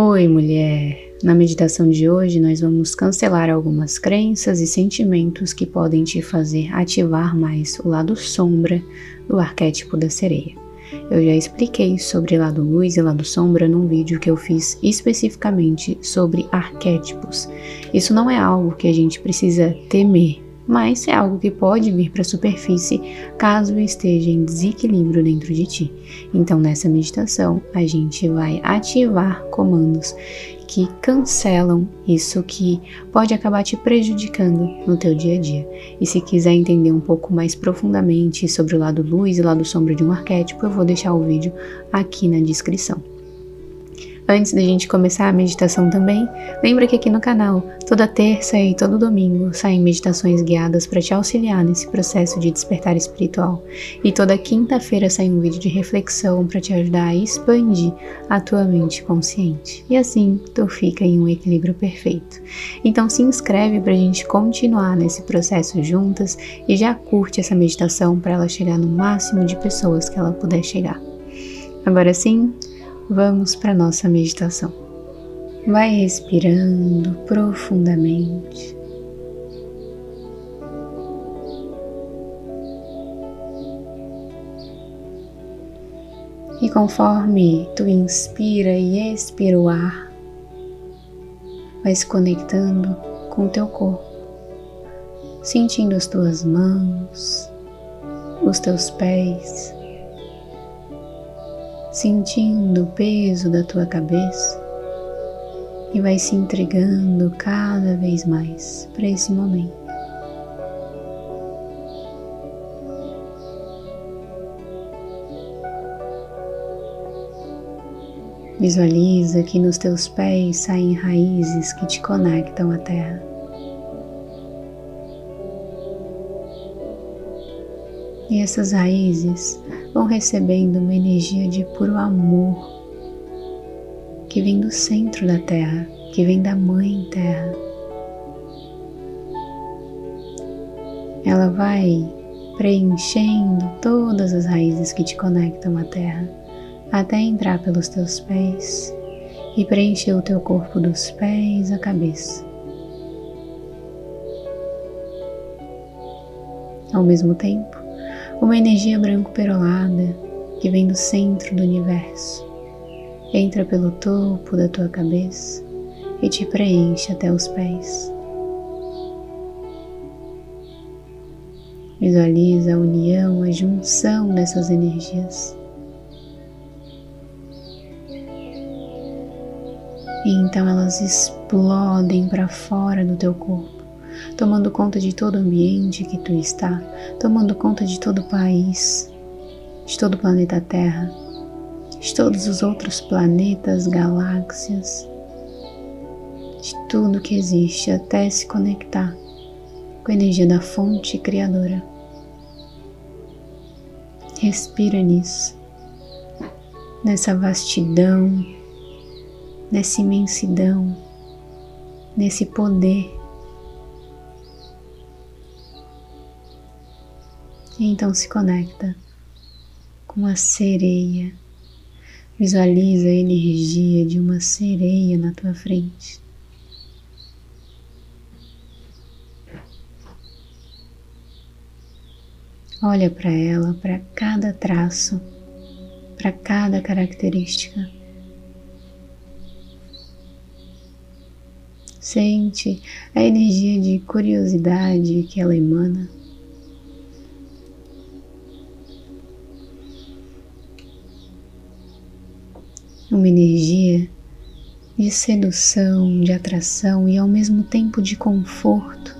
Oi, mulher! Na meditação de hoje, nós vamos cancelar algumas crenças e sentimentos que podem te fazer ativar mais o lado sombra do arquétipo da sereia. Eu já expliquei sobre lado luz e lado sombra num vídeo que eu fiz especificamente sobre arquétipos. Isso não é algo que a gente precisa temer, mas é algo que pode vir para a superfície caso esteja em desequilíbrio dentro de ti. Então, nessa meditação, a gente vai ativar comandos que cancelam isso que pode acabar te prejudicando no teu dia a dia. E se quiser entender um pouco mais profundamente sobre o lado luz e lado sombra de um arquétipo, eu vou deixar o vídeo aqui na descrição. Antes da gente começar a meditação também, lembra que aqui no canal, toda terça e todo domingo, saem meditações guiadas para te auxiliar nesse processo de despertar espiritual. E toda quinta-feira sai um vídeo de reflexão para te ajudar a expandir a tua mente consciente. E assim, tu fica em um equilíbrio perfeito. Então se inscreve para a gente continuar nesse processo juntas e já curte essa meditação para ela chegar no máximo de pessoas que ela puder chegar. Agora sim, vamos para nossa meditação. Vai respirando profundamente. E conforme tu inspira e expira o ar, vai se conectando com o teu corpo, sentindo as tuas mãos, os teus pés, sentindo o peso da tua cabeça e vai se entregando cada vez mais para esse momento. Visualiza que nos teus pés saem raízes que te conectam à terra. E essas raízes vão recebendo uma energia de puro amor que vem do centro da Terra, que vem da Mãe Terra. Ela vai preenchendo todas as raízes que te conectam à Terra, até entrar pelos teus pés e preencher o teu corpo dos pés à cabeça. Ao mesmo tempo, uma energia branco-perolada que vem do centro do universo, entra pelo topo da tua cabeça e te preenche até os pés. Visualiza a união, a junção dessas energias. E então elas explodem para fora do teu corpo tomando conta de todo o ambiente que tu está, tomando conta de todo o país, de todo o planeta Terra, de todos os outros planetas, galáxias, de tudo que existe até se conectar com a energia da fonte criadora. Respira nisso, nessa vastidão, nessa imensidão, nesse poder E então se conecta com a sereia. Visualiza a energia de uma sereia na tua frente. Olha para ela, para cada traço, para cada característica. Sente a energia de curiosidade que ela emana. Uma energia de sedução, de atração e ao mesmo tempo de conforto.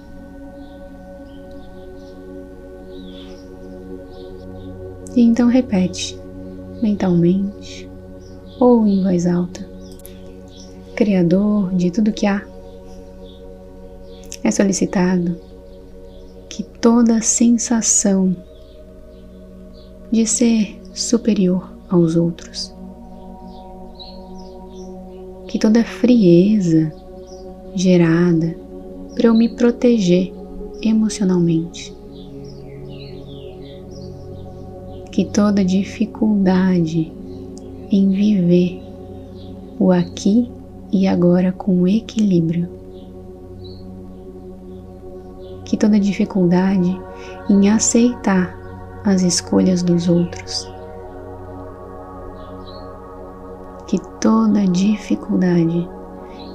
E então repete mentalmente ou em voz alta: Criador de tudo que há, é solicitado que toda sensação de ser superior aos outros que toda frieza gerada para eu me proteger emocionalmente, que toda dificuldade em viver o aqui e agora com equilíbrio. Que toda dificuldade em aceitar as escolhas dos outros, que toda dificuldade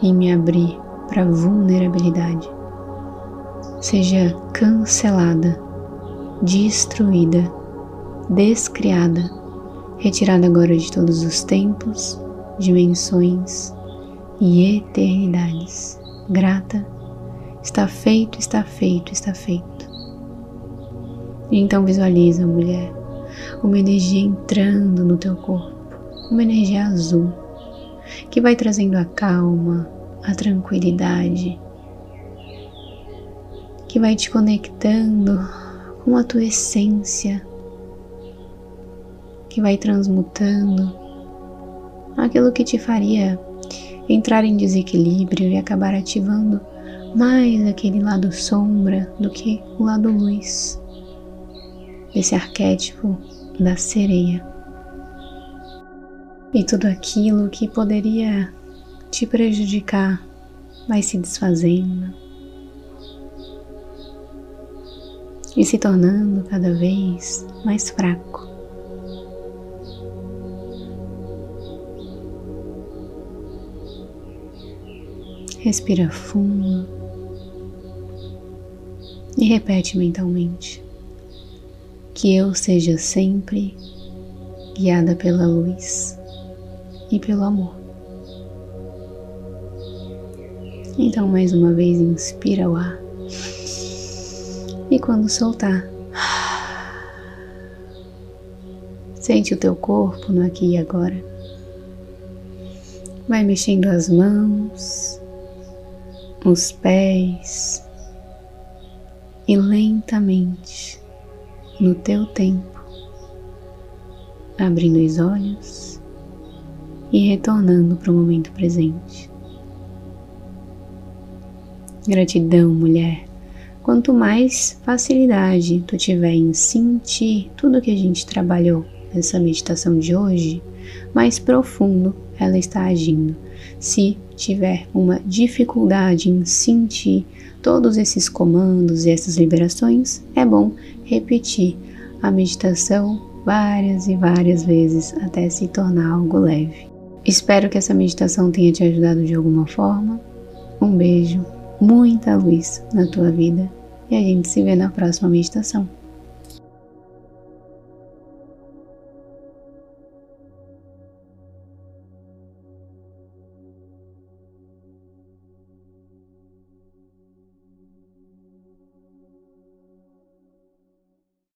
em me abrir para vulnerabilidade seja cancelada, destruída, descriada, retirada agora de todos os tempos, dimensões e eternidades. Grata, está feito, está feito, está feito. Então visualiza, mulher, uma energia entrando no teu corpo, uma energia azul, que vai trazendo a calma, a tranquilidade, que vai te conectando com a tua essência, que vai transmutando aquilo que te faria entrar em desequilíbrio e acabar ativando mais aquele lado sombra do que o lado luz desse arquétipo da sereia. E tudo aquilo que poderia te prejudicar vai se desfazendo, e se tornando cada vez mais fraco. Respira fundo e repete mentalmente que eu seja sempre guiada pela luz e pelo amor. Então, mais uma vez, inspira o ar e quando soltar, sente o teu corpo no aqui e agora. Vai mexendo as mãos, os pés e lentamente, no teu tempo, abrindo os olhos e retornando para o momento presente. Gratidão, mulher Quanto mais facilidade tu tiver em sentir tudo que a gente trabalhou nessa meditação de hoje, mais profundo ela está agindo. Se tiver uma dificuldade em sentir todos esses comandos e essas liberações, é bom repetir a meditação várias e várias vezes até se tornar algo leve. Espero que essa meditação tenha te ajudado de alguma forma. Um beijo muita luz na tua vida e a gente se vê na próxima meditação.